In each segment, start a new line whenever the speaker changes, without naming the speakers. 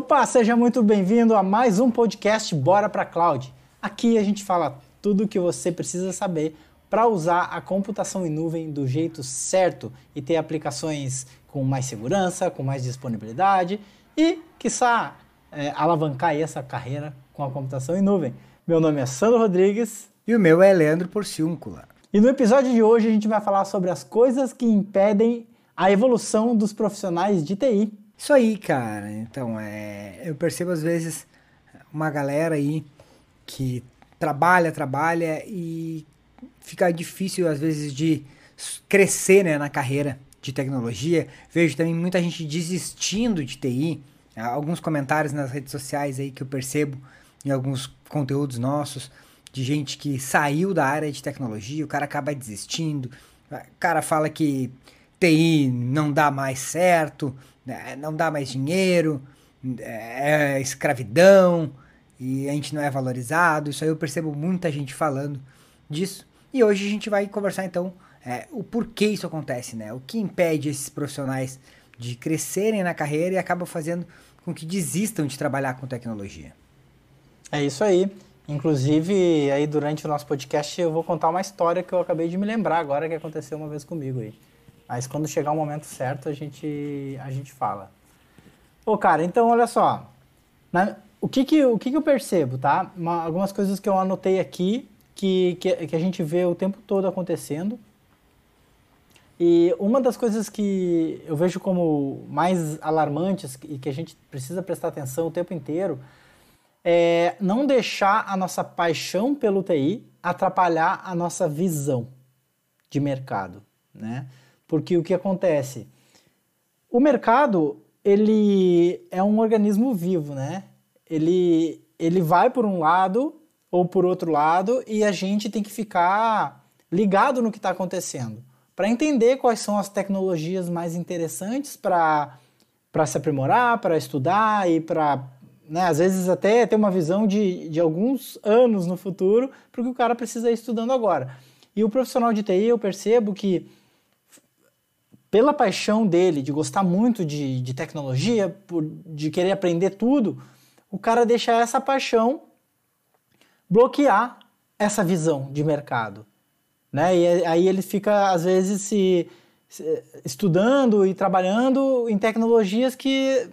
Opa, seja muito bem-vindo a mais um podcast Bora para Cloud. Aqui a gente fala tudo o que você precisa saber para usar a computação em nuvem do jeito certo e ter aplicações com mais segurança, com mais disponibilidade e, quiçá, é, alavancar essa carreira com a computação em nuvem. Meu nome é Sandro Rodrigues.
E o meu é Leandro Porciúncula.
E no episódio de hoje a gente vai falar sobre as coisas que impedem a evolução dos profissionais de TI.
Isso aí, cara. Então, é, eu percebo às vezes uma galera aí que trabalha, trabalha e fica difícil às vezes de crescer né, na carreira de tecnologia. Vejo também muita gente desistindo de TI. Alguns comentários nas redes sociais aí que eu percebo em alguns conteúdos nossos de gente que saiu da área de tecnologia, o cara acaba desistindo. O cara fala que TI não dá mais certo, não dá mais dinheiro, é, é escravidão e a gente não é valorizado. Isso aí eu percebo muita gente falando disso. E hoje a gente vai conversar então é, o porquê isso acontece, né? O que impede esses profissionais de crescerem na carreira e acaba fazendo com que desistam de trabalhar com tecnologia.
É isso aí. Inclusive, aí durante o nosso podcast eu vou contar uma história que eu acabei de me lembrar agora que aconteceu uma vez comigo aí. Mas quando chegar o momento certo, a gente, a gente fala. Ô, cara, então olha só. Né? O, que, que, o que, que eu percebo, tá? Uma, algumas coisas que eu anotei aqui que, que, que a gente vê o tempo todo acontecendo. E uma das coisas que eu vejo como mais alarmantes e que a gente precisa prestar atenção o tempo inteiro é não deixar a nossa paixão pelo TI atrapalhar a nossa visão de mercado, né? Porque o que acontece? O mercado, ele é um organismo vivo, né? Ele, ele vai por um lado ou por outro lado e a gente tem que ficar ligado no que está acontecendo para entender quais são as tecnologias mais interessantes para se aprimorar, para estudar e para, né, às vezes até ter uma visão de, de alguns anos no futuro, porque o cara precisa ir estudando agora. E o profissional de TI, eu percebo que pela paixão dele, de gostar muito de, de tecnologia, por, de querer aprender tudo, o cara deixa essa paixão bloquear essa visão de mercado. Né? E aí ele fica, às vezes, se, se estudando e trabalhando em tecnologias que,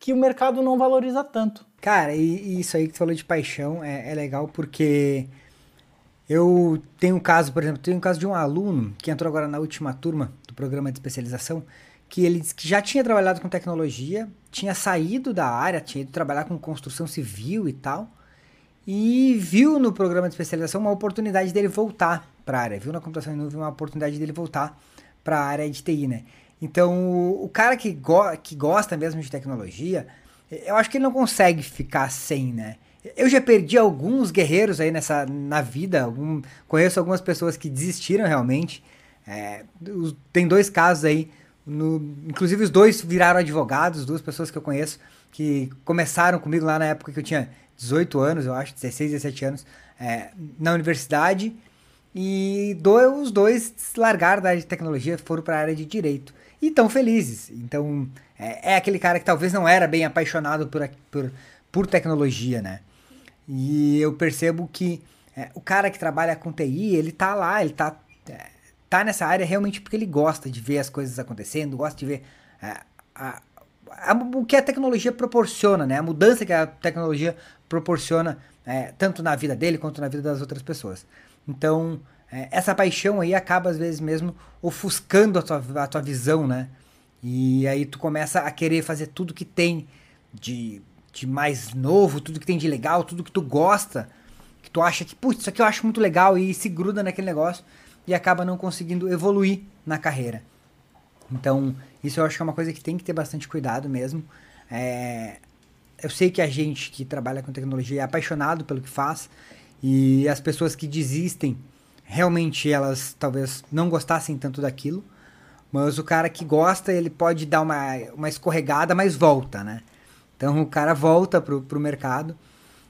que o mercado não valoriza tanto.
Cara, e, e isso aí que você falou de paixão é, é legal porque eu tenho um caso, por exemplo, tenho um caso de um aluno que entrou agora na última turma programa de especialização, que ele que já tinha trabalhado com tecnologia, tinha saído da área, tinha ido trabalhar com construção civil e tal, e viu no programa de especialização uma oportunidade dele voltar para a área, viu na computação em nuvem uma oportunidade dele voltar para a área de TI, né? Então, o, o cara que, go que gosta mesmo de tecnologia, eu acho que ele não consegue ficar sem, né? Eu já perdi alguns guerreiros aí nessa na vida, algum, conheço algumas pessoas que desistiram realmente, é, tem dois casos aí, no, inclusive os dois viraram advogados, duas pessoas que eu conheço, que começaram comigo lá na época que eu tinha 18 anos, eu acho, 16, 17 anos, é, na universidade. E do, os dois largaram da área de tecnologia, foram para a área de direito. E estão felizes. Então, é, é, aquele cara que talvez não era bem apaixonado por, por, por tecnologia, né? E eu percebo que é, o cara que trabalha com TI, ele tá lá, ele tá é, tá nessa área realmente porque ele gosta de ver as coisas acontecendo, gosta de ver a, a, a, o que a tecnologia proporciona, né? A mudança que a tecnologia proporciona é, tanto na vida dele quanto na vida das outras pessoas. Então, é, essa paixão aí acaba às vezes mesmo ofuscando a tua, a tua visão, né? E aí tu começa a querer fazer tudo que tem de, de mais novo, tudo que tem de legal, tudo que tu gosta, que tu acha que, putz, isso aqui eu acho muito legal e se gruda naquele negócio e acaba não conseguindo evoluir na carreira. Então, isso eu acho que é uma coisa que tem que ter bastante cuidado mesmo. É, eu sei que a gente que trabalha com tecnologia é apaixonado pelo que faz e as pessoas que desistem, realmente elas talvez não gostassem tanto daquilo, mas o cara que gosta, ele pode dar uma, uma escorregada, mas volta, né? Então o cara volta pro, pro mercado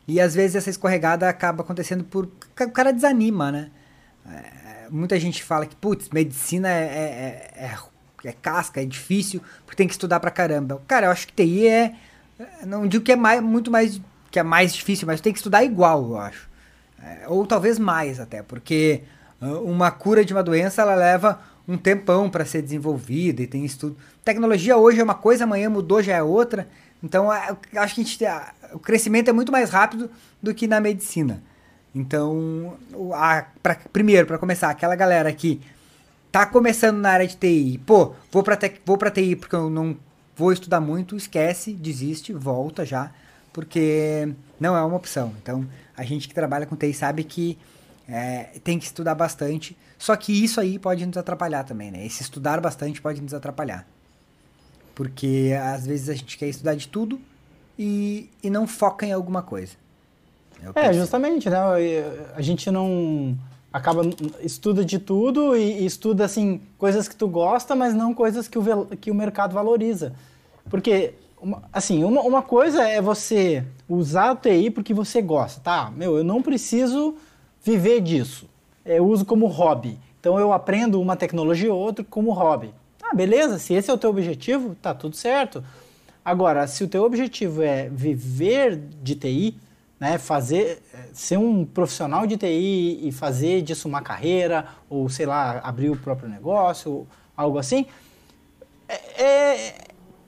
e às vezes essa escorregada acaba acontecendo por. O cara desanima, né? É, muita gente fala que, putz, medicina é, é, é, é, casca, é difícil, porque tem que estudar pra caramba. Cara, eu acho que TI é, Não digo que é mais, muito mais que é mais difícil, mas tem que estudar igual, eu acho. É, ou talvez mais até, porque uh, uma cura de uma doença ela leva um tempão para ser desenvolvida e tem estudo. Tecnologia hoje é uma coisa, amanhã mudou, já é outra. Então, é, acho que a gente, a, o crescimento é muito mais rápido do que na medicina. Então, a, pra, primeiro, para começar, aquela galera que tá começando na área de TI, pô, vou para vou para TI porque eu não vou estudar muito, esquece, desiste, volta já, porque não é uma opção. Então, a gente que trabalha com TI sabe que é, tem que estudar bastante. Só que isso aí pode nos atrapalhar também, né? Esse estudar bastante pode nos atrapalhar. Porque às vezes a gente quer estudar de tudo e, e não foca em alguma coisa.
É, justamente, né? A gente não acaba estuda de tudo e, e, estuda assim coisas que tu gosta, mas não coisas que o, que o mercado valoriza. Porque uma, assim, uma, uma coisa é você usar o TI porque você gosta, tá? Meu, eu não preciso viver disso. Eu uso como hobby. Então eu aprendo uma tecnologia ou outra como hobby. Ah, beleza, se esse é o teu objetivo, tá tudo certo. Agora, se o teu objetivo é viver de TI, né, fazer, ser um profissional de TI e fazer disso uma carreira, ou sei lá, abrir o próprio negócio, algo assim, é, é,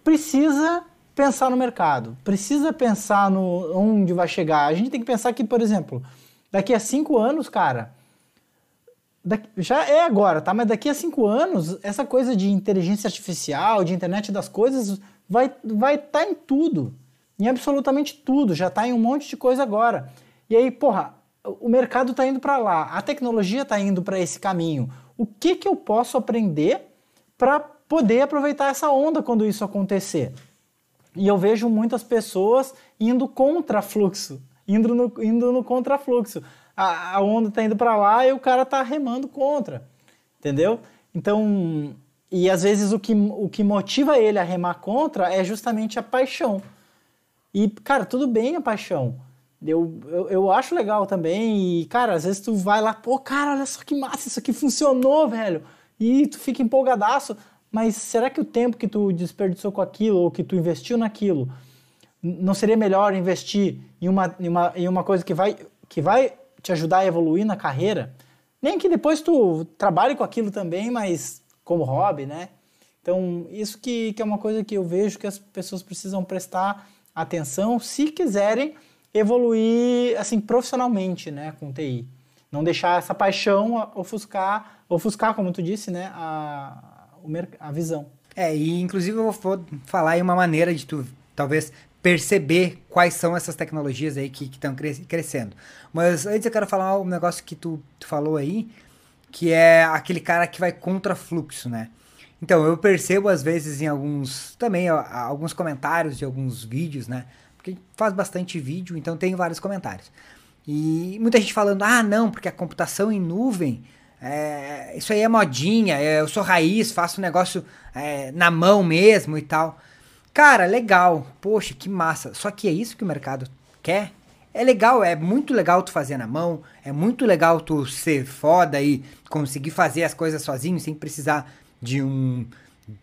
precisa pensar no mercado, precisa pensar no onde vai chegar. A gente tem que pensar que, por exemplo, daqui a cinco anos, cara, daqui, já é agora, tá? Mas daqui a cinco anos, essa coisa de inteligência artificial, de internet das coisas, vai estar vai tá em tudo, em absolutamente tudo. Já está em um monte de coisa agora. E aí, porra, o mercado está indo para lá, a tecnologia está indo para esse caminho. O que que eu posso aprender para poder aproveitar essa onda quando isso acontecer? E eu vejo muitas pessoas indo contra fluxo, indo no, indo no contrafluxo. A, a onda está indo para lá e o cara está remando contra, entendeu? Então, e às vezes o que, o que motiva ele a remar contra é justamente a paixão. E, cara, tudo bem a paixão. Eu, eu, eu, acho legal também. E, cara, às vezes tu vai lá, pô, cara, olha só que massa, isso aqui funcionou, velho. E tu fica empolgadaço. Mas será que o tempo que tu desperdiçou com aquilo ou que tu investiu naquilo não seria melhor investir em uma, em uma, em uma coisa que vai, que vai te ajudar a evoluir na carreira? Nem que depois tu trabalhe com aquilo também, mas como hobby, né? Então, isso que, que é uma coisa que eu vejo que as pessoas precisam prestar atenção se quiserem evoluir assim profissionalmente, né, com TI. Não deixar essa paixão ofuscar, ofuscar, como tu disse, né, a, a visão.
É, e inclusive eu vou falar aí uma maneira de tu talvez perceber quais são essas tecnologias aí que estão crescendo. Mas antes eu quero falar um negócio que tu, tu falou aí, que é aquele cara que vai contra fluxo, né? Então, eu percebo às vezes em alguns, também alguns comentários de alguns vídeos, né? Porque faz bastante vídeo, então tem vários comentários. E muita gente falando, ah, não, porque a computação em nuvem é, isso aí é modinha, é, eu sou raiz, faço um negócio é, na mão mesmo e tal. Cara, legal, poxa, que massa. Só que é isso que o mercado quer? É legal, é muito legal tu fazer na mão, é muito legal tu ser foda e conseguir fazer as coisas sozinho sem precisar de um,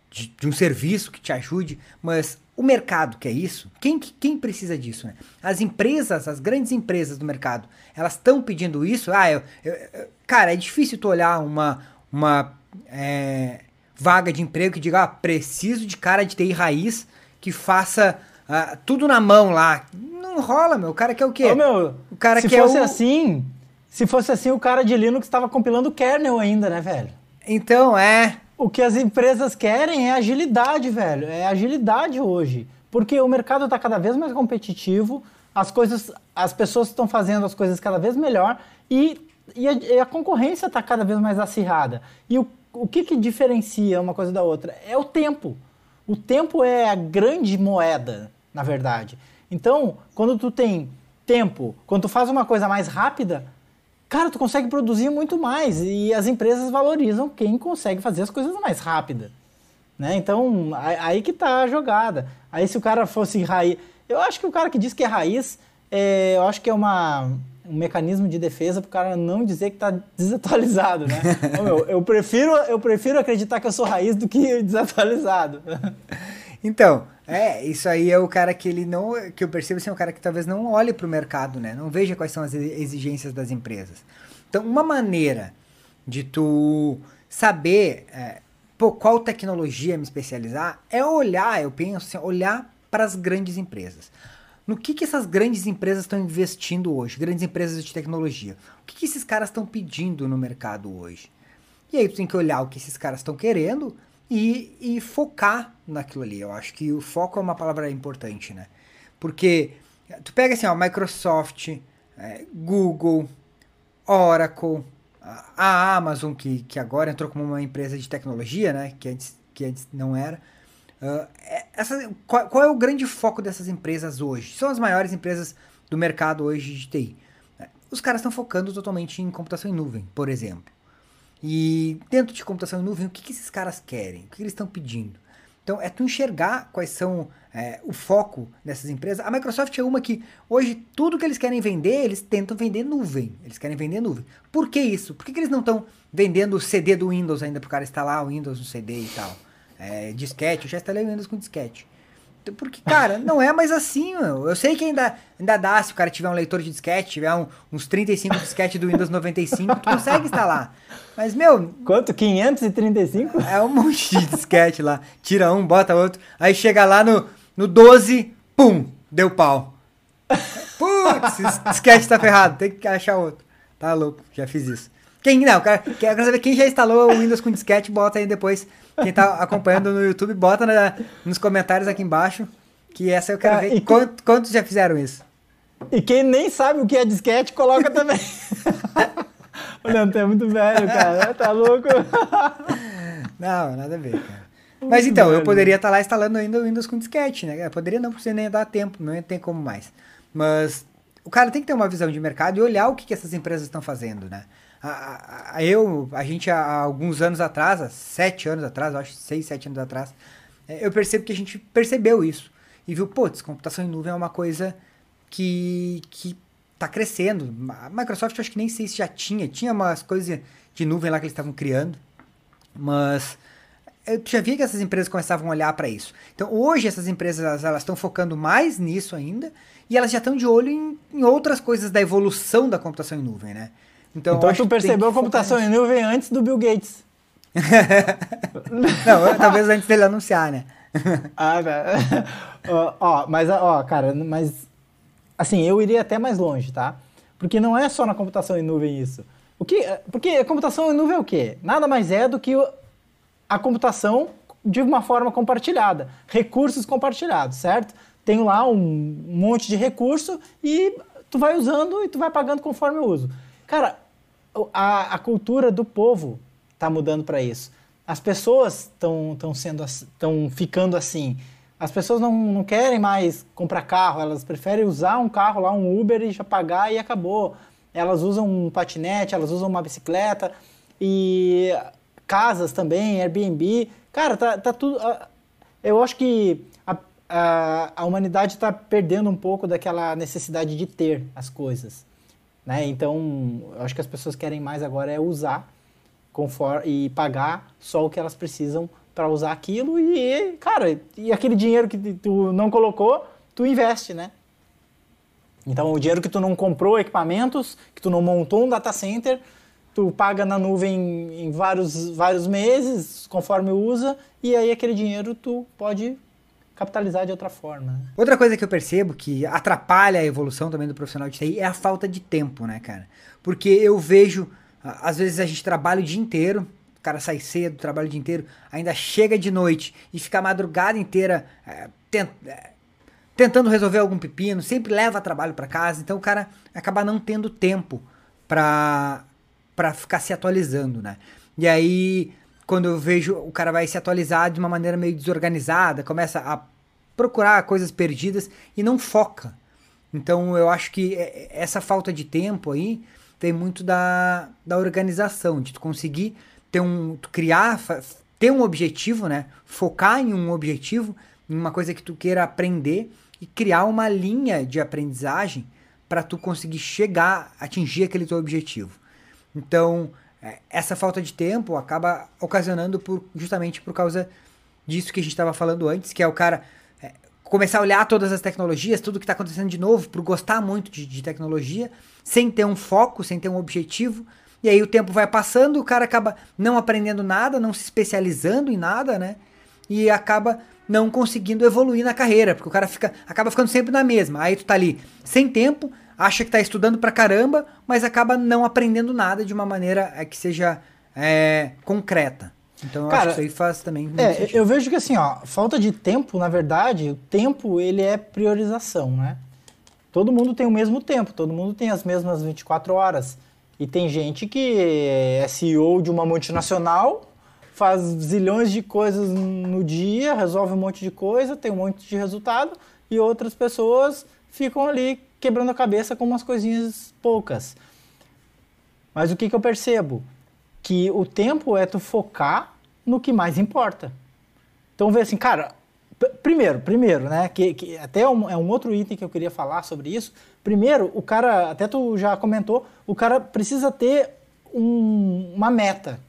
de, de, um serviço que te ajude, mas o mercado quer isso? Quem, quem precisa disso? Né? As empresas, as grandes empresas do mercado, elas estão pedindo isso? Ah, eu, eu, cara, é difícil tu olhar uma, uma é, vaga de emprego que diga, ah, preciso de cara de TI raiz que faça uh, tudo na mão lá. Não rola, meu. O cara quer o quê?
Ô, meu, o cara se fosse o... assim, se fosse assim, o cara de Linux estava compilando kernel ainda, né, velho?
Então, é.
O que as empresas querem é agilidade, velho. É agilidade hoje. Porque o mercado está cada vez mais competitivo, as coisas, as pessoas estão fazendo as coisas cada vez melhor e, e, a, e a, concorrência está cada vez mais acirrada. E o, o que, que diferencia uma coisa da outra? É o tempo. O tempo é a grande moeda, na verdade. Então, quando tu tem tempo, quando tu faz uma coisa mais rápida, cara, tu consegue produzir muito mais e as empresas valorizam quem consegue fazer as coisas mais rápida. Né? Então, aí que tá a jogada. Aí se o cara fosse raiz... Eu acho que o cara que diz que é raiz, é, eu acho que é uma, um mecanismo de defesa para o cara não dizer que está desatualizado, né? Ô, eu, prefiro, eu prefiro acreditar que eu sou raiz do que desatualizado.
Então, É, isso aí é o cara que ele não. Que eu percebo assim, é um cara que talvez não olhe para o mercado, né? Não veja quais são as exigências das empresas. Então, uma maneira de tu saber é, pô, qual tecnologia me especializar é olhar, eu penso assim, olhar para as grandes empresas. No que, que essas grandes empresas estão investindo hoje? Grandes empresas de tecnologia. O que, que esses caras estão pedindo no mercado hoje? E aí tu tem que olhar o que esses caras estão querendo e, e focar naquilo ali. Eu acho que o foco é uma palavra importante, né? Porque tu pega assim, ó, Microsoft, é, Google, Oracle, a Amazon, que, que agora entrou como uma empresa de tecnologia, né? Que antes, que antes não era. Uh, essa, qual, qual, é o grande foco dessas empresas hoje? São as maiores empresas do mercado hoje de TI. Os caras estão focando totalmente em computação em nuvem, por exemplo. E dentro de computação em nuvem, o que, que esses caras querem? O que, que eles estão pedindo? Então, é tu enxergar quais são é, o foco dessas empresas. A Microsoft é uma que, hoje, tudo que eles querem vender, eles tentam vender nuvem. Eles querem vender nuvem. Por que isso? Por que, que eles não estão vendendo o CD do Windows ainda para o cara instalar o Windows no CD e tal? É, disquete, eu já instalei o Windows com disquete. Porque, cara, não é mais assim, meu. Eu sei que ainda, ainda dá, se o cara tiver um leitor de disquete, tiver um, uns 35 disquete do Windows 95, tu consegue instalar. Mas, meu.
Quanto? 535?
É um monte de disquete lá. Tira um, bota outro. Aí chega lá no, no 12, pum, deu pau. Putz, esse disquete tá ferrado, tem que achar outro. Tá louco, já fiz isso. Quem não, cara, quero saber quem já instalou o Windows com disquete, bota aí depois quem tá acompanhando no YouTube, bota na, nos comentários aqui embaixo. Que essa eu quero ah, ver. E quantos, quantos já fizeram isso?
E quem nem sabe o que é disquete, coloca também. o Leandro é muito velho, cara. Tá louco?
Não, nada a ver, cara. Mas então, velho. eu poderia estar tá lá instalando ainda o Windows com disquete, né? Eu poderia não, porque nem dar tempo, não tem como mais. Mas o cara tem que ter uma visão de mercado e olhar o que, que essas empresas estão fazendo, né? Eu, a gente há alguns anos atrás, há sete anos atrás, acho seis, sete anos atrás, é, eu percebo que a gente percebeu isso e viu, pô, computação em nuvem é uma coisa que, que tá crescendo. A Microsoft acho que nem sei se já tinha, tinha umas coisas de nuvem lá que eles estavam criando, mas eu já vi que essas empresas começavam a olhar para isso. Então hoje essas empresas elas estão focando mais nisso ainda e elas já estão de olho em, em outras coisas da evolução da computação em nuvem, né?
Então, então tu percebeu a computação em nuvem antes do Bill Gates.
Não, talvez antes dele anunciar, né?
ah, tá. ó, ó, mas, ó, cara, mas assim, eu iria até mais longe, tá? Porque não é só na computação em nuvem isso. O que, porque a computação em nuvem é o quê? Nada mais é do que a computação de uma forma compartilhada, recursos compartilhados, certo? Tenho lá um monte de recurso e tu vai usando e tu vai pagando conforme eu uso. Cara, a, a cultura do povo está mudando para isso. As pessoas estão sendo estão ficando assim. As pessoas não, não querem mais comprar carro, elas preferem usar um carro lá, um Uber e já pagar e acabou. Elas usam um patinete, elas usam uma bicicleta e casas também, Airbnb. Cara, tá, tá tudo. Eu acho que a, a, a humanidade está perdendo um pouco daquela necessidade de ter as coisas. Né? Então, acho que as pessoas querem mais agora é usar conforme, e pagar só o que elas precisam para usar aquilo e, cara, e aquele dinheiro que tu não colocou, tu investe, né? Então, o dinheiro que tu não comprou equipamentos, que tu não montou um data center, tu paga na nuvem em vários, vários meses, conforme usa, e aí aquele dinheiro tu pode capitalizar de outra forma. Né?
Outra coisa que eu percebo que atrapalha a evolução também do profissional de TI é a falta de tempo, né, cara? Porque eu vejo, às vezes a gente trabalha o dia inteiro, o cara sai cedo, trabalha o dia inteiro, ainda chega de noite e fica a madrugada inteira é, tent, é, tentando resolver algum pepino, sempre leva trabalho para casa, então o cara acaba não tendo tempo para para ficar se atualizando, né? E aí quando eu vejo o cara vai se atualizar de uma maneira meio desorganizada, começa a procurar coisas perdidas e não foca. Então eu acho que é, essa falta de tempo aí tem muito da, da organização, de tu conseguir ter um. Tu criar, ter um objetivo, né? Focar em um objetivo, em uma coisa que tu queira aprender e criar uma linha de aprendizagem para tu conseguir chegar, atingir aquele teu objetivo. Então, é, essa falta de tempo acaba ocasionando por, justamente por causa disso que a gente estava falando antes, que é o cara. É, começar a olhar todas as tecnologias, tudo que está acontecendo de novo, por gostar muito de, de, tecnologia, sem ter um foco, sem ter um objetivo. E aí o tempo vai passando, o cara acaba não aprendendo nada, não se especializando em nada, né? E acaba não conseguindo evoluir na carreira, porque o cara fica, acaba ficando sempre na mesma. Aí tu tá ali sem tempo, acha que tá estudando pra caramba, mas acaba não aprendendo nada de uma maneira é, que seja é, concreta. Então eu Cara, acho que isso aí faz também.
É, eu vejo que assim, ó, falta de tempo, na verdade, o tempo ele é priorização, né? Todo mundo tem o mesmo tempo, todo mundo tem as mesmas 24 horas. E tem gente que é CEO de uma multinacional, faz zilhões de coisas no dia, resolve um monte de coisa, tem um monte de resultado, e outras pessoas ficam ali quebrando a cabeça com umas coisinhas poucas. Mas o que, que eu percebo? que o tempo é tu focar no que mais importa. Então vê assim, cara, primeiro, primeiro, né, que, que até um, é um, outro item que eu queria falar sobre isso. Primeiro, o cara, até tu já comentou, o cara precisa ter um, uma meta.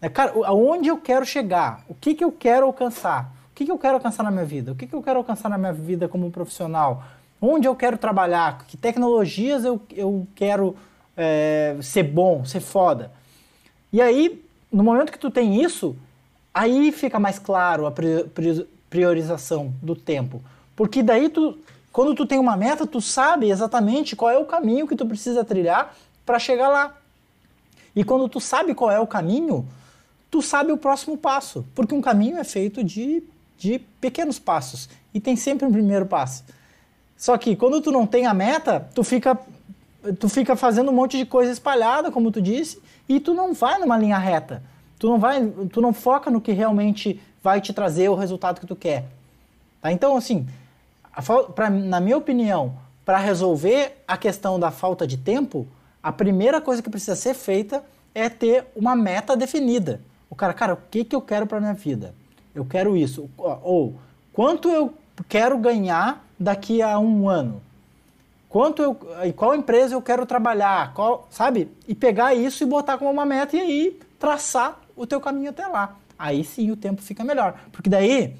É, cara, aonde eu quero chegar? O que, que eu quero alcançar? O que, que eu quero alcançar na minha vida? O que, que eu quero alcançar na minha vida como profissional? Onde eu quero trabalhar? Que tecnologias eu, eu quero é, ser bom, ser foda? E aí, no momento que tu tem isso, aí fica mais claro a priorização do tempo. Porque daí tu, quando tu tem uma meta, tu sabe exatamente qual é o caminho que tu precisa trilhar para chegar lá. E quando tu sabe qual é o caminho, tu sabe o próximo passo, porque um caminho é feito de, de pequenos passos e tem sempre um primeiro passo. Só que quando tu não tem a meta, tu fica tu fica fazendo um monte de coisa espalhada, como tu disse, e tu não vai numa linha reta. Tu não vai, tu não foca no que realmente vai te trazer o resultado que tu quer. Tá? Então, assim, pra, na minha opinião, para resolver a questão da falta de tempo, a primeira coisa que precisa ser feita é ter uma meta definida. O cara, cara, o que, que eu quero para minha vida? Eu quero isso. Ou quanto eu quero ganhar daqui a um ano? quanto eu, em qual empresa eu quero trabalhar, qual, sabe? E pegar isso e botar como uma meta e aí traçar o teu caminho até lá. Aí sim o tempo fica melhor. Porque daí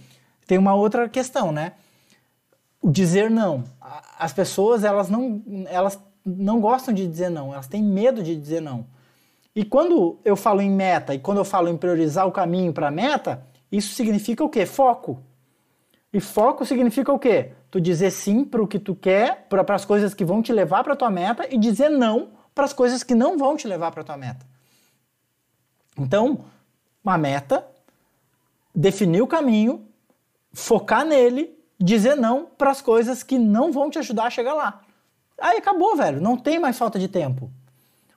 tem uma outra questão, né? O dizer não. As pessoas, elas não, elas não gostam de dizer não, elas têm medo de dizer não. E quando eu falo em meta e quando eu falo em priorizar o caminho para a meta, isso significa o quê? Foco. E foco significa o quê? Tu dizer sim para o que tu quer, para as coisas que vão te levar para tua meta e dizer não para as coisas que não vão te levar para tua meta. Então, uma meta, definir o caminho, focar nele, dizer não para as coisas que não vão te ajudar a chegar lá. Aí acabou, velho. Não tem mais falta de tempo.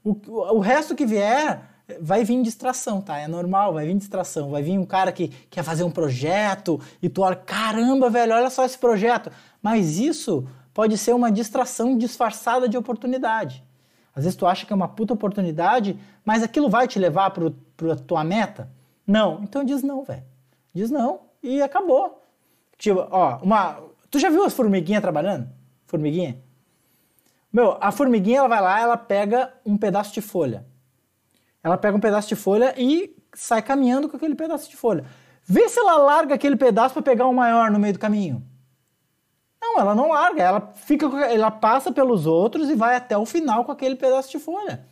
O, o resto que vier vai vir distração, tá? É normal, vai vir distração. Vai vir um cara que quer fazer um projeto e tu olha, caramba, velho, olha só esse projeto. Mas isso pode ser uma distração disfarçada de oportunidade. Às vezes tu acha que é uma puta oportunidade, mas aquilo vai te levar para a tua meta? Não. Então diz não, velho. Diz não e acabou. Tipo, ó, uma. Tu já viu as formiguinhas trabalhando? Formiguinha? Meu, a formiguinha ela vai lá, ela pega um pedaço de folha. Ela pega um pedaço de folha e sai caminhando com aquele pedaço de folha. Vê se ela larga aquele pedaço para pegar um maior no meio do caminho. Não, ela não larga, ela fica, ela passa pelos outros e vai até o final com aquele pedaço de folha.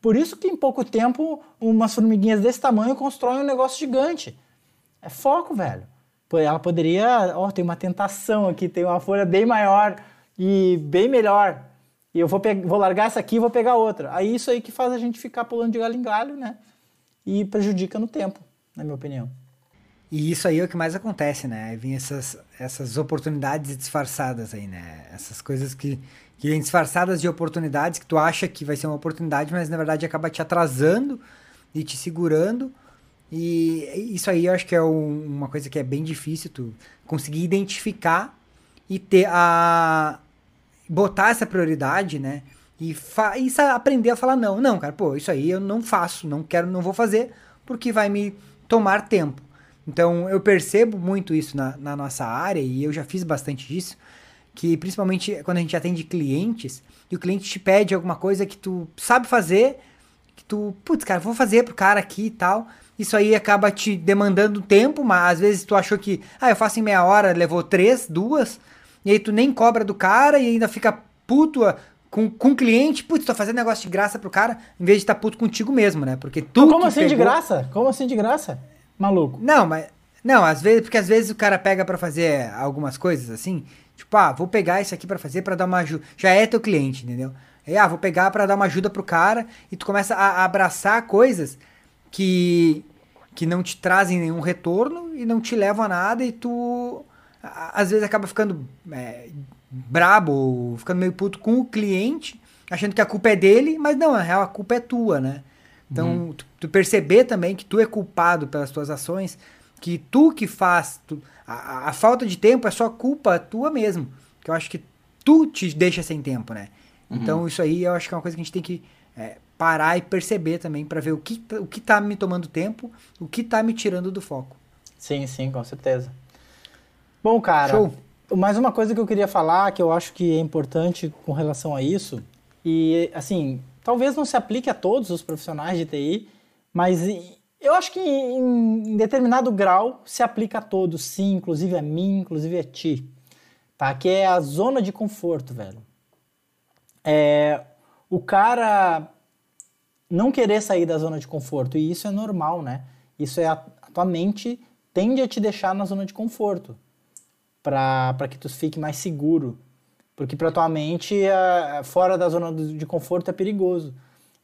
Por isso que em pouco tempo umas formiguinhas desse tamanho constroem um negócio gigante. É foco, velho. Ela poderia, ó, tem uma tentação aqui, tem uma folha bem maior e bem melhor e eu vou, vou largar essa aqui e vou pegar outra. Aí isso aí que faz a gente ficar pulando de galho em galho, né? E prejudica no tempo, na minha opinião.
E isso aí é o que mais acontece, né? Aí vem essas, essas oportunidades disfarçadas aí, né? Essas coisas que, que vêm disfarçadas de oportunidades que tu acha que vai ser uma oportunidade, mas na verdade acaba te atrasando e te segurando. E isso aí eu acho que é um, uma coisa que é bem difícil tu conseguir identificar e ter a, botar essa prioridade, né? E, e aprender a falar não. Não, cara, pô, isso aí eu não faço, não quero, não vou fazer, porque vai me tomar tempo. Então eu percebo muito isso na, na nossa área, e eu já fiz bastante disso, que principalmente quando a gente atende clientes, e o cliente te pede alguma coisa que tu sabe fazer, que tu, putz, cara, vou fazer pro cara aqui e tal, isso aí acaba te demandando tempo, mas às vezes tu achou que, ah, eu faço em meia hora, levou três, duas, e aí tu nem cobra do cara e ainda fica puto ah, com, com o cliente, putz, tô fazendo negócio de graça pro cara, em vez de estar tá puto contigo mesmo, né? Porque tu.
Como assim pegou... de graça? Como assim de graça? Maluco.
Não, mas. Não, às vezes, porque às vezes o cara pega para fazer algumas coisas assim, tipo, ah, vou pegar isso aqui para fazer para dar uma ajuda. Já é teu cliente, entendeu? Aí, ah, vou pegar para dar uma ajuda pro cara e tu começa a, a abraçar coisas que que não te trazem nenhum retorno e não te levam a nada e tu às vezes acaba ficando é, brabo, ficando meio puto com o cliente, achando que a culpa é dele, mas não, na real a culpa é tua, né? Então, uhum. tu, tu, perceber também que tu é culpado pelas tuas ações, que tu que faz, tu, a, a, falta de tempo é só culpa tua mesmo, que eu acho que tu te deixa sem tempo, né? Uhum. Então, isso aí eu acho que é uma coisa que a gente tem que é, parar e perceber também para ver o que, o que tá me tomando tempo, o que tá me tirando do foco.
Sim, sim, com certeza. Bom, cara, Show. mais uma coisa que eu queria falar, que eu acho que é importante com relação a isso, e assim, talvez não se aplique a todos os profissionais de TI, mas eu acho que em, determinado grau se aplica a todos, sim, inclusive a mim, inclusive a ti, tá? Que é a zona de conforto, velho. É, o cara não querer sair da zona de conforto, e isso é normal, né? Isso é a, a tua mente tende a te deixar na zona de conforto para que tu fique mais seguro. Porque para tua mente, é, fora da zona de conforto é perigoso.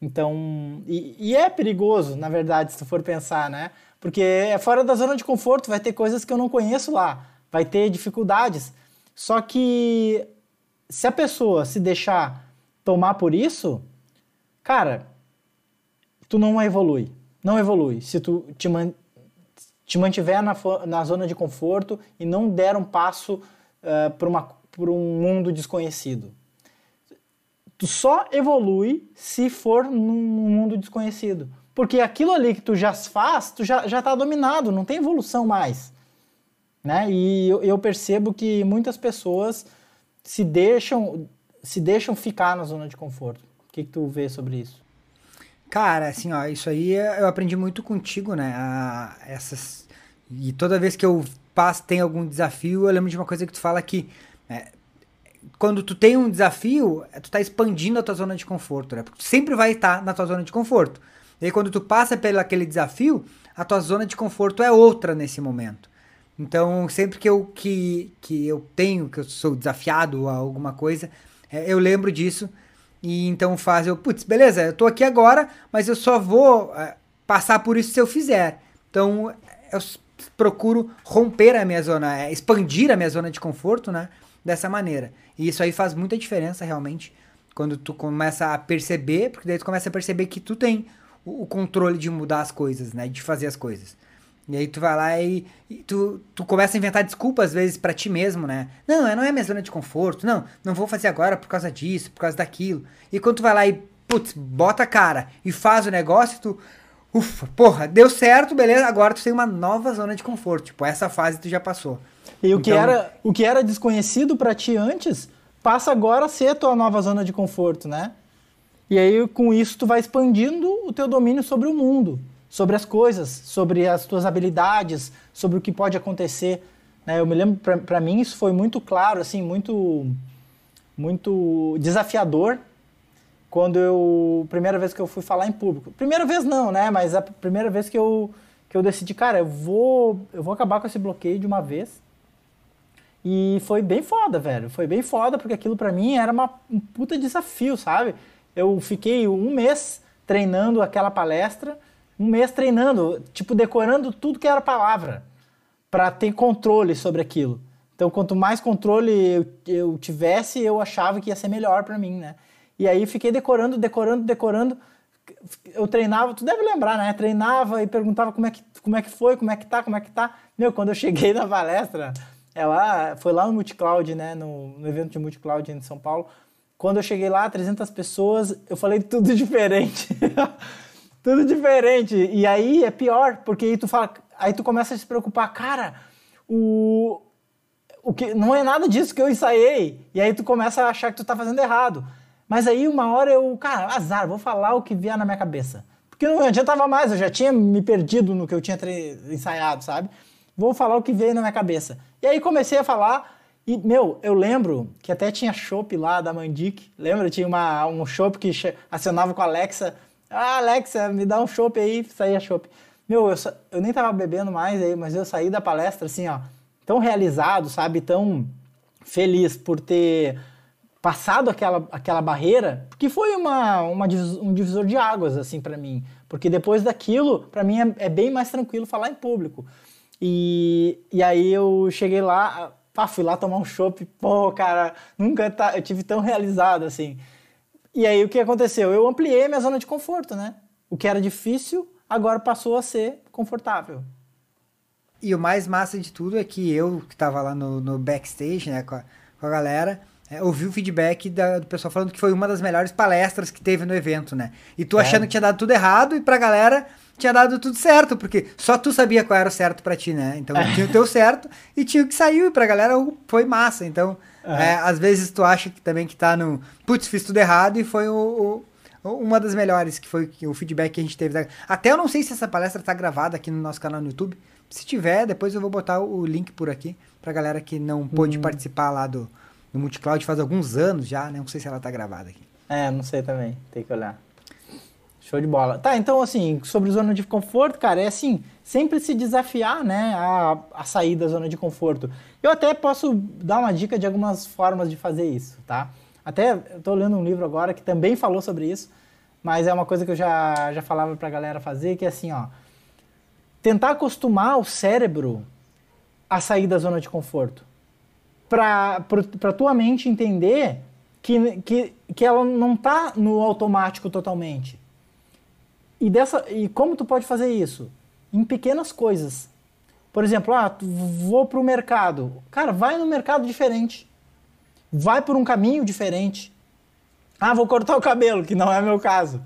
Então, e, e, é perigoso, na verdade, se tu for pensar, né? Porque é fora da zona de conforto, vai ter coisas que eu não conheço lá, vai ter dificuldades. Só que se a pessoa se deixar tomar por isso, cara, tu não evolui. Não evolui. Se tu te, man te mantiver na, na zona de conforto e não der um passo uh, eh, para um mundo desconhecido. Tu só evolui se for num mundo desconhecido. Porque aquilo ali que tu já faz, tu já, já tá dominado, não tem evolução mais. Né? E eu, eu percebo que muitas pessoas se deixam, se deixam ficar na zona de conforto. O que, que tu vê sobre isso?
Cara, assim, ó, isso aí eu aprendi muito contigo, né? A, essas. E toda vez que eu passo, tem algum desafio, eu lembro de uma coisa que tu fala que. É, quando tu tem um desafio, é, tu tá expandindo a tua zona de conforto, né? Porque tu sempre vai estar na tua zona de conforto. E aí, quando tu passa pelo aquele desafio, a tua zona de conforto é outra nesse momento. Então, sempre que eu, que, que eu tenho, que eu sou desafiado a alguma coisa, é, eu lembro disso e então faz eu, putz, beleza, eu tô aqui agora, mas eu só vou é, passar por isso se eu fizer. Então eu procuro romper a minha zona, é, expandir a minha zona de conforto, né? Dessa maneira. E isso aí faz muita diferença realmente quando tu começa a perceber, porque daí tu começa a perceber que tu tem o controle de mudar as coisas, né? De fazer as coisas. E aí tu vai lá e, e, tu, tu começa a inventar desculpas às vezes para ti mesmo, né? Não, não é minha zona de conforto. Não, não vou fazer agora por causa disso, por causa daquilo. E quando tu vai lá e, putz, bota a cara e faz o negócio, tu, ufa, porra, deu certo, beleza, agora tu tem uma nova zona de conforto. Tipo, essa fase tu já passou.
E o, então, que, era, o que era desconhecido para ti antes, passa agora a ser a tua nova zona de conforto, né? E aí com isso tu vai expandindo o teu domínio sobre o mundo sobre as coisas, sobre as tuas habilidades, sobre o que pode acontecer. Né? Eu me lembro, para mim, isso foi muito claro, assim, muito, muito desafiador quando eu primeira vez que eu fui falar em público. Primeira vez não, né? Mas a primeira vez que eu que eu decidi, cara, eu vou eu vou acabar com esse bloqueio de uma vez. E foi bem foda, velho. Foi bem foda porque aquilo para mim era uma, um puta desafio, sabe? Eu fiquei um mês treinando aquela palestra um mês treinando, tipo, decorando tudo que era palavra, para ter controle sobre aquilo. Então, quanto mais controle eu, eu tivesse, eu achava que ia ser melhor para mim, né? E aí fiquei decorando, decorando, decorando. Eu treinava, tu deve lembrar, né? Treinava e perguntava como é que, como é que foi, como é que tá, como é que tá. Meu, quando eu cheguei na palestra, é lá, foi lá no Multicloud, né? No, no evento de Multicloud em São Paulo. Quando eu cheguei lá, 300 pessoas, eu falei tudo diferente. Tudo diferente. E aí é pior, porque aí tu fala, aí tu começa a se preocupar, cara, o o que não é nada disso que eu ensaiei. E aí tu começa a achar que tu tá fazendo errado. Mas aí uma hora eu, cara, azar, vou falar o que vier na minha cabeça. Porque não adiantava mais, eu já tinha me perdido no que eu tinha ensaiado, sabe? Vou falar o que veio na minha cabeça. E aí comecei a falar, e, meu, eu lembro que até tinha chopp lá da Mandic. Lembra? Tinha uma, um chopp que acionava com a Alexa. Ah, Alexa, me dá um chopp aí, saía chopp. Meu, eu, eu nem tava bebendo mais aí, mas eu saí da palestra assim, ó, tão realizado, sabe? Tão feliz por ter passado aquela, aquela barreira, porque foi uma, uma, um divisor de águas, assim, para mim. Porque depois daquilo, para mim é, é, bem mais tranquilo falar em público. E, e aí eu cheguei lá, pá, fui lá tomar um chopp, pô, cara, nunca tá, eu tive tão realizado, assim. E aí o que aconteceu? Eu ampliei minha zona de conforto, né? O que era difícil, agora passou a ser confortável.
E o mais massa de tudo é que eu, que tava lá no, no backstage, né, com a, com a galera, é, ouvi o feedback da, do pessoal falando que foi uma das melhores palestras que teve no evento, né? E tu é. achando que tinha dado tudo errado e pra galera tinha dado tudo certo, porque só tu sabia qual era o certo para ti, né? Então é. tinha o teu certo e tinha o que saiu e pra galera foi massa. Então, é. às vezes tu acha que também que tá no. Putz, fiz tudo errado e foi o, o, uma das melhores, que foi o feedback que a gente teve. Até eu não sei se essa palestra tá gravada aqui no nosso canal no YouTube. Se tiver, depois eu vou botar o link por aqui pra galera que não pôde hum. participar lá do no Multicloud faz alguns anos já, né? Não sei se ela tá gravada aqui.
É, não sei também, tem que olhar. Show de bola. Tá, então assim, sobre zona de conforto, cara, é assim, sempre se desafiar, né, a, a sair da zona de conforto. Eu até posso dar uma dica de algumas formas de fazer isso, tá? Até tô lendo um livro agora que também falou sobre isso, mas é uma coisa que eu já, já falava pra galera fazer, que é assim, ó, tentar acostumar o cérebro a sair da zona de conforto para tua mente entender que, que, que ela não está no automático totalmente. E, dessa, e como tu pode fazer isso? Em pequenas coisas. Por exemplo, ah, vou para o mercado. Cara, vai no mercado diferente. Vai por um caminho diferente. Ah, vou cortar o cabelo, que não é meu caso.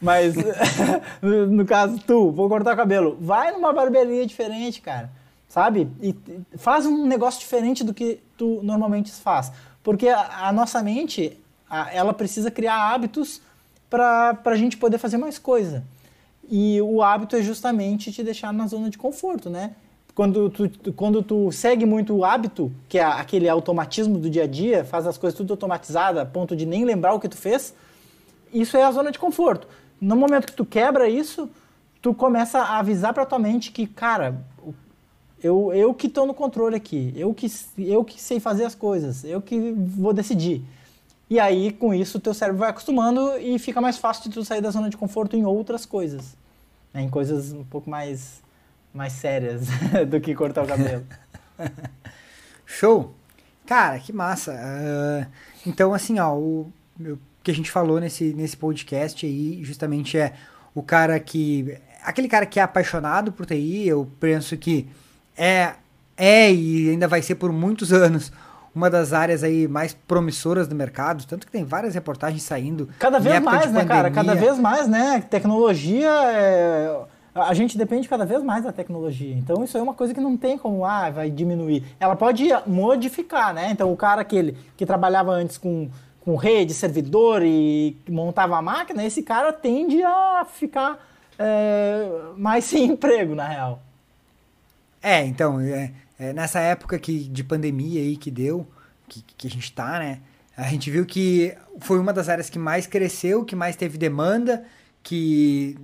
Mas, no caso, tu, vou cortar o cabelo. Vai numa barbearia diferente, cara sabe? E faz um negócio diferente do que tu normalmente faz. Porque a, a nossa mente, a, ela precisa criar hábitos para a gente poder fazer mais coisa. E o hábito é justamente te deixar na zona de conforto, né? Quando tu, quando tu segue muito o hábito, que é aquele automatismo do dia a dia, faz as coisas tudo automatizada, a ponto de nem lembrar o que tu fez, isso é a zona de conforto. No momento que tu quebra isso, tu começa a avisar para tua mente que, cara, eu, eu que estou no controle aqui, eu que, eu que sei fazer as coisas, eu que vou decidir. E aí, com isso, o teu cérebro vai acostumando e fica mais fácil de tu sair da zona de conforto em outras coisas. Né? Em coisas um pouco mais, mais sérias do que cortar o cabelo.
Show! Cara, que massa! Uh, então, assim, ó, o, o que a gente falou nesse, nesse podcast aí, justamente é o cara que... Aquele cara que é apaixonado por TI, eu penso que é, é e ainda vai ser por muitos anos uma das áreas aí mais promissoras do mercado, tanto que tem várias reportagens saindo.
Cada vez mais, né, pandemia. cara? Cada vez mais, né? Tecnologia é... A gente depende cada vez mais da tecnologia. Então isso é uma coisa que não tem como, ah, vai diminuir. Ela pode modificar, né? Então o cara aquele que trabalhava antes com, com rede, servidor e montava a máquina, esse cara tende a ficar é, mais sem emprego, na real.
É, então, é, é, nessa época que, de pandemia aí que deu, que, que a gente tá, né? A gente viu que foi uma das áreas que mais cresceu, que mais teve demanda, que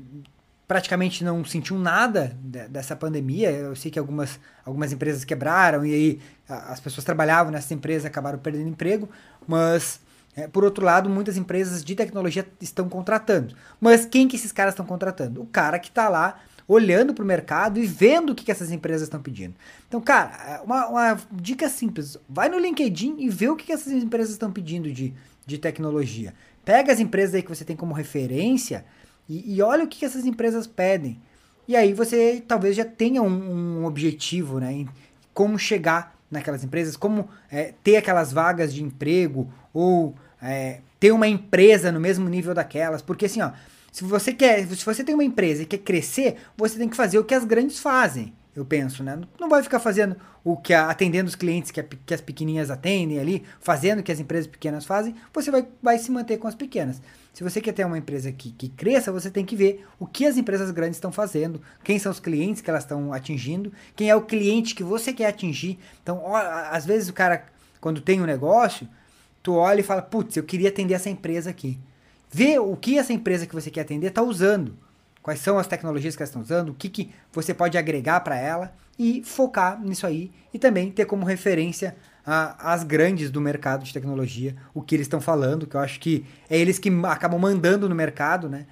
praticamente não sentiu nada dessa pandemia. Eu sei que algumas, algumas empresas quebraram e aí as pessoas trabalhavam nessas empresas acabaram perdendo emprego, mas é, por outro lado, muitas empresas de tecnologia estão contratando. Mas quem que esses caras estão contratando? O cara que está lá olhando para o mercado e vendo o que, que essas empresas estão pedindo. Então, cara, uma, uma, dica simples: vai no LinkedIn e vê o que, que essas empresas estão pedindo de, de tecnologia. Pega as empresas aí que você tem como referência e, e olha o que, que essas empresas pedem. E aí você talvez já tenha um, um objetivo, né? Em como chegar naquelas empresas, como é, ter aquelas vagas de emprego ou é, ter uma empresa no mesmo nível daquelas. Porque assim, ó, se você quer, se você tem uma empresa e quer crescer, você tem que fazer o que as grandes fazem. eu penso, né? Não vai ficar fazendo o que a, atendendo os clientes que, a, que as pequenininhas atendem ali, fazendo o que as empresas pequenas fazem, você vai, vai se manter com as pequenas. Se você quer ter uma empresa que, que cresça, você tem que ver o que as empresas grandes estão fazendo, quem são os clientes que elas estão atingindo, quem é o cliente que você quer atingir. Então, ó, às vezes o cara, quando tem um negócio, tu olha e fala, putz, eu queria atender essa empresa aqui. Vê o que essa empresa que você quer atender está usando. Quais são as tecnologias que elas estão usando, o que, que você pode agregar para ela e focar nisso aí. E também ter como referência as grandes do mercado de tecnologia, o que eles estão falando, que eu acho que é eles que acabam mandando no mercado, né?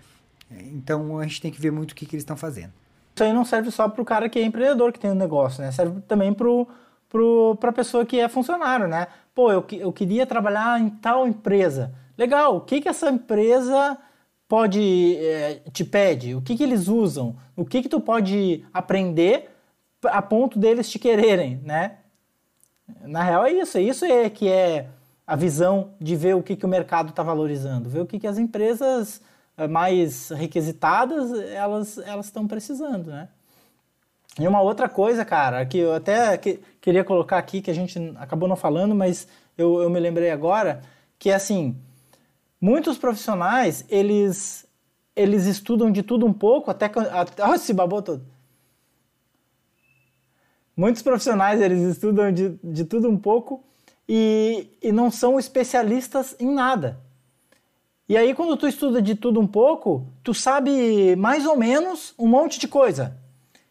Então a gente tem que ver muito o que, que eles estão fazendo.
Isso aí não serve só para o cara que é empreendedor, que tem um negócio, né? Serve também para para a pessoa que é funcionário, né? Pô, eu, eu queria trabalhar em tal empresa. Legal, o que, que essa empresa pode é, te pede? O que, que eles usam? O que, que tu pode aprender a ponto deles te quererem, né? Na real é isso, é isso é que é a visão de ver o que, que o mercado está valorizando, ver o que, que as empresas eh, mais requisitadas elas elas estão precisando, né? E uma outra coisa, cara, que eu até que, queria colocar aqui, que a gente acabou não falando, mas eu, eu me lembrei agora, que é assim, muitos profissionais, eles, eles estudam de tudo um pouco, até... até oh, se babou todo. Muitos profissionais, eles estudam de, de tudo um pouco e, e não são especialistas em nada. E aí, quando tu estuda de tudo um pouco, tu sabe mais ou menos um monte de coisa.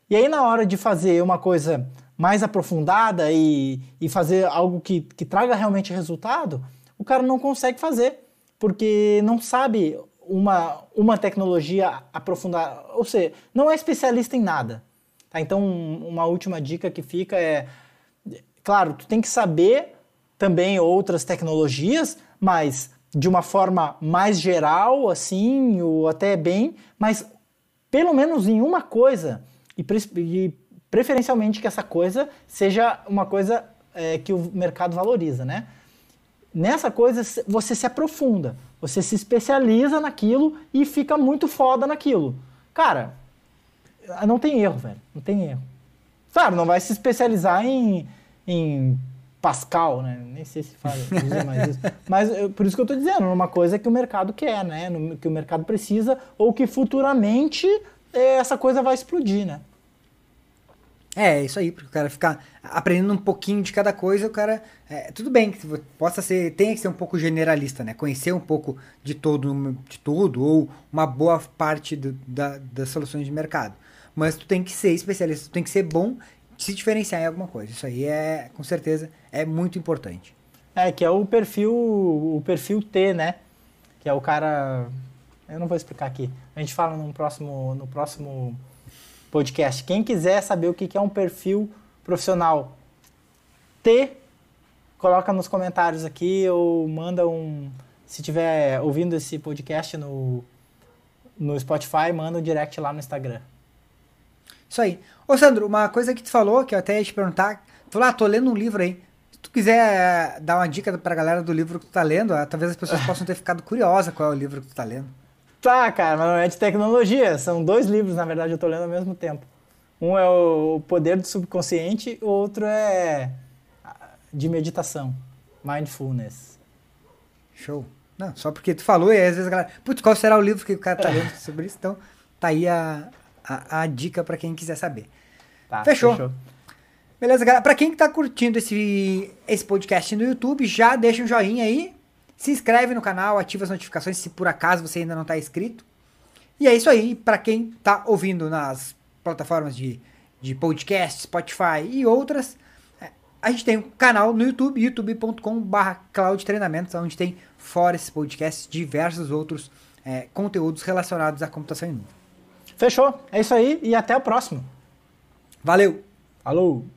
E aí, na hora de fazer uma coisa mais aprofundada e, e fazer algo que, que traga realmente resultado, o cara não consegue fazer, porque não sabe uma, uma tecnologia aprofundada, ou seja, não é especialista em nada. Tá? Então, uma última dica que fica é, claro, tu tem que saber também outras tecnologias, mas de uma forma mais geral, assim, ou até bem, mas pelo menos em uma coisa e, pre e preferencialmente que essa coisa seja uma coisa é, que o mercado valoriza, né? Nessa coisa você se aprofunda, você se especializa naquilo e fica muito foda naquilo. Cara, não tem erro, velho. Não tem erro. Claro, não vai se especializar em, em Pascal, né? Nem sei se fala, mais isso. Mas eu, por isso que eu estou dizendo, uma coisa que o mercado quer, né? Que o mercado precisa, ou que futuramente é, essa coisa vai explodir, né?
É, isso aí, porque o cara ficar aprendendo um pouquinho de cada coisa, o cara. É, tudo bem que possa ser. Tenha que ser um pouco generalista, né? Conhecer um pouco de todo, de tudo, ou uma boa parte do, da, das soluções de mercado. Mas tu tem que ser especialista, tu tem que ser bom, se diferenciar em alguma coisa. Isso aí é, com certeza, é muito importante.
É, que é o perfil, o perfil T, né? Que é o cara. Eu não vou explicar aqui. A gente fala no próximo, no próximo podcast. Quem quiser saber o que é um perfil profissional T, coloca nos comentários aqui ou manda um. Se tiver ouvindo esse podcast no, no Spotify, manda um direct lá no Instagram.
Isso aí. Ô Sandro, uma coisa que tu falou, que eu até ia te perguntar, tu falou, ah, tô lendo um livro aí. Se tu quiser dar uma dica pra galera do livro que tu tá lendo, ah, talvez as pessoas possam ter ficado curiosas qual é o livro que tu tá lendo.
Tá, cara, mas não é de tecnologia. São dois livros, na verdade, eu tô lendo ao mesmo tempo. Um é o Poder do Subconsciente, o outro é de meditação, Mindfulness.
Show. Não, só porque tu falou e às vezes a galera, putz, qual será o livro que o cara tá lendo sobre isso? Então, tá aí a, a, a dica para quem quiser saber. Tá, fechou. fechou. Beleza, galera? Pra quem tá curtindo esse, esse podcast no YouTube, já deixa um joinha aí, se inscreve no canal, ativa as notificações se por acaso você ainda não tá inscrito. E é isso aí, para quem tá ouvindo nas plataformas de, de podcast, Spotify e outras, é, a gente tem um canal no YouTube, youtube.com.br Cloud Treinamentos, onde tem, fora esse podcast, diversos outros é, conteúdos relacionados à computação em nuvem.
Fechou. É isso aí e até o próximo.
Valeu.
Falou.